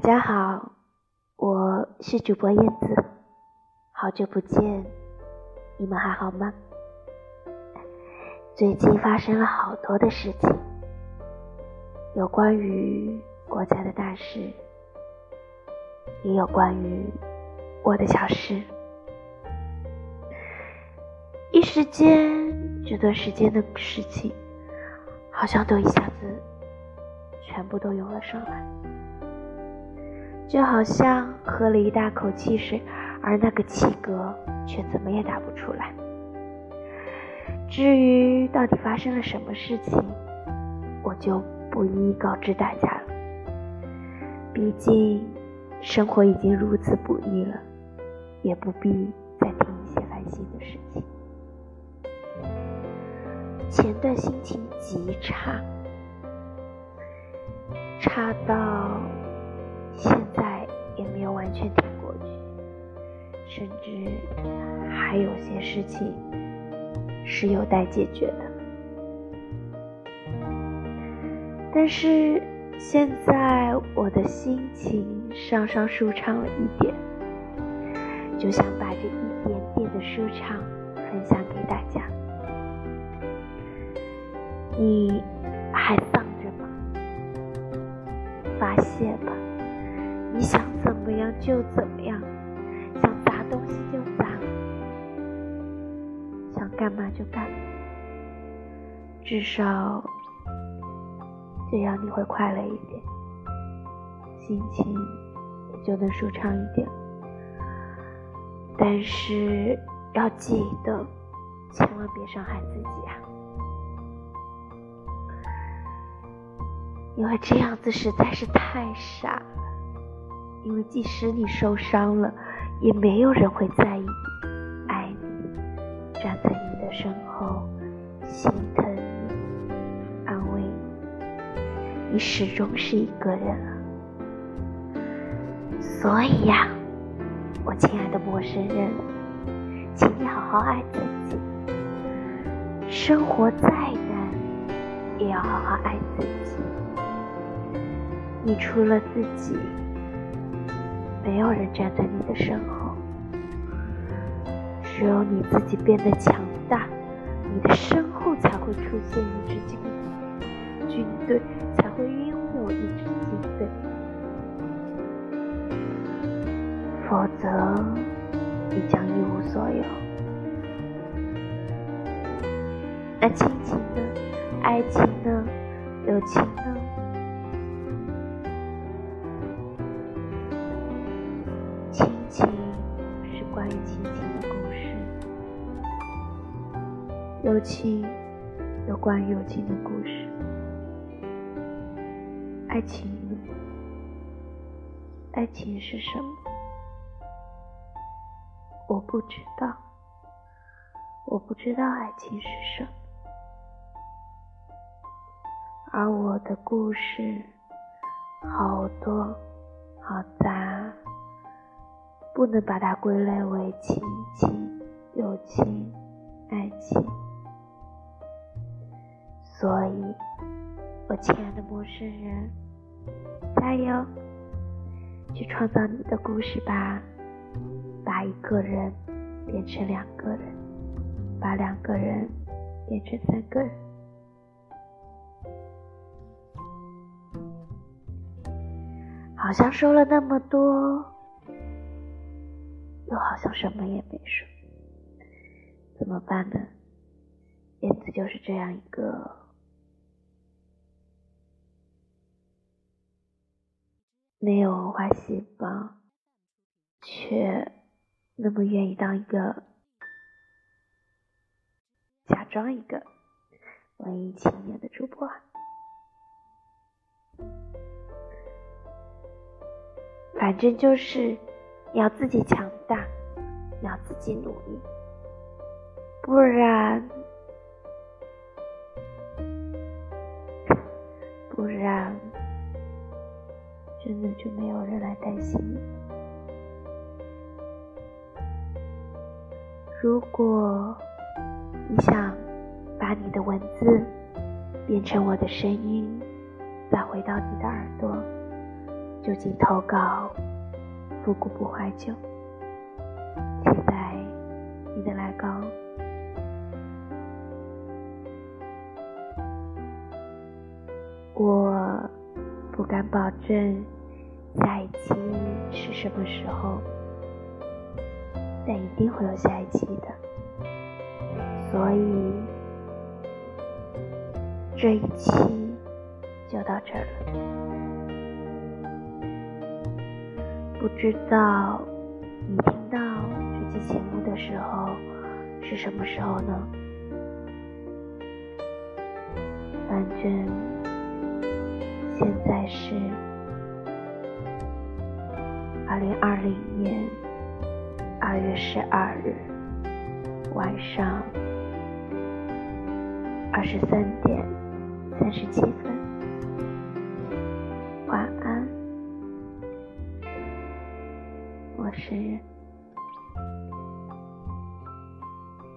大家好，我是主播燕子，好久不见，你们还好吗？最近发生了好多的事情，有关于国家的大事，也有关于我的小事。一时间，这段时间的事情，好像都一下子全部都涌了上来。就好像喝了一大口汽水，而那个气格却怎么也打不出来。至于到底发生了什么事情，我就不一一告知大家了。毕竟生活已经如此不易了，也不必再听一些烦心的事情。前段心情极差，差到。现在也没有完全挺过去，甚至还有些事情是有待解决的。但是现在我的心情稍稍舒畅了一点，就想把这一点点的舒畅分享给大家。你还丧样就怎么样，想砸东西就砸，想干嘛就干，至少这样你会快乐一点，心情也就能舒畅一点。但是要记得，千万别伤害自己啊，因为这样子实在是太傻了。因为即使你受伤了，也没有人会在意、爱你，站在你的身后，心疼你、安慰你。你始终是一个人。所以呀，我亲爱的陌生人，请你好好爱自己。生活再难，也要好好爱自己。你除了自己。没有人站在你的身后，只有你自己变得强大，你的身后才会出现一支军队军队，才会拥有一支军队。否则，你将一无所有。那亲情呢？爱情呢？友情呢？友情，有关友情的故事。爱情，爱情是什么？我不知道，我不知道爱情是什么。而我的故事，好多，好杂，不能把它归类为亲情、友情、爱情。所以，我亲爱的陌生人，加油，去创造你的故事吧！把一个人变成两个人，把两个人变成三个人。好像说了那么多，又好像什么也没说，怎么办呢？燕子就是这样一个。没有文化细胞，却那么愿意当一个假装一个文艺青年的主播。反正就是要自己强大，要自己努力，不然，不然。真的就没有人来担心你。如果你想把你的文字变成我的声音，再回到你的耳朵，就请投稿，复古不怀旧，期待你的来稿。我不敢保证期是什么时候，但一定会有下一期的，所以这一期就到这儿了。不知道你听到这期节目的时候是什么时候呢？反正现在是二零二零年二月十二日晚上二十三点三十七分。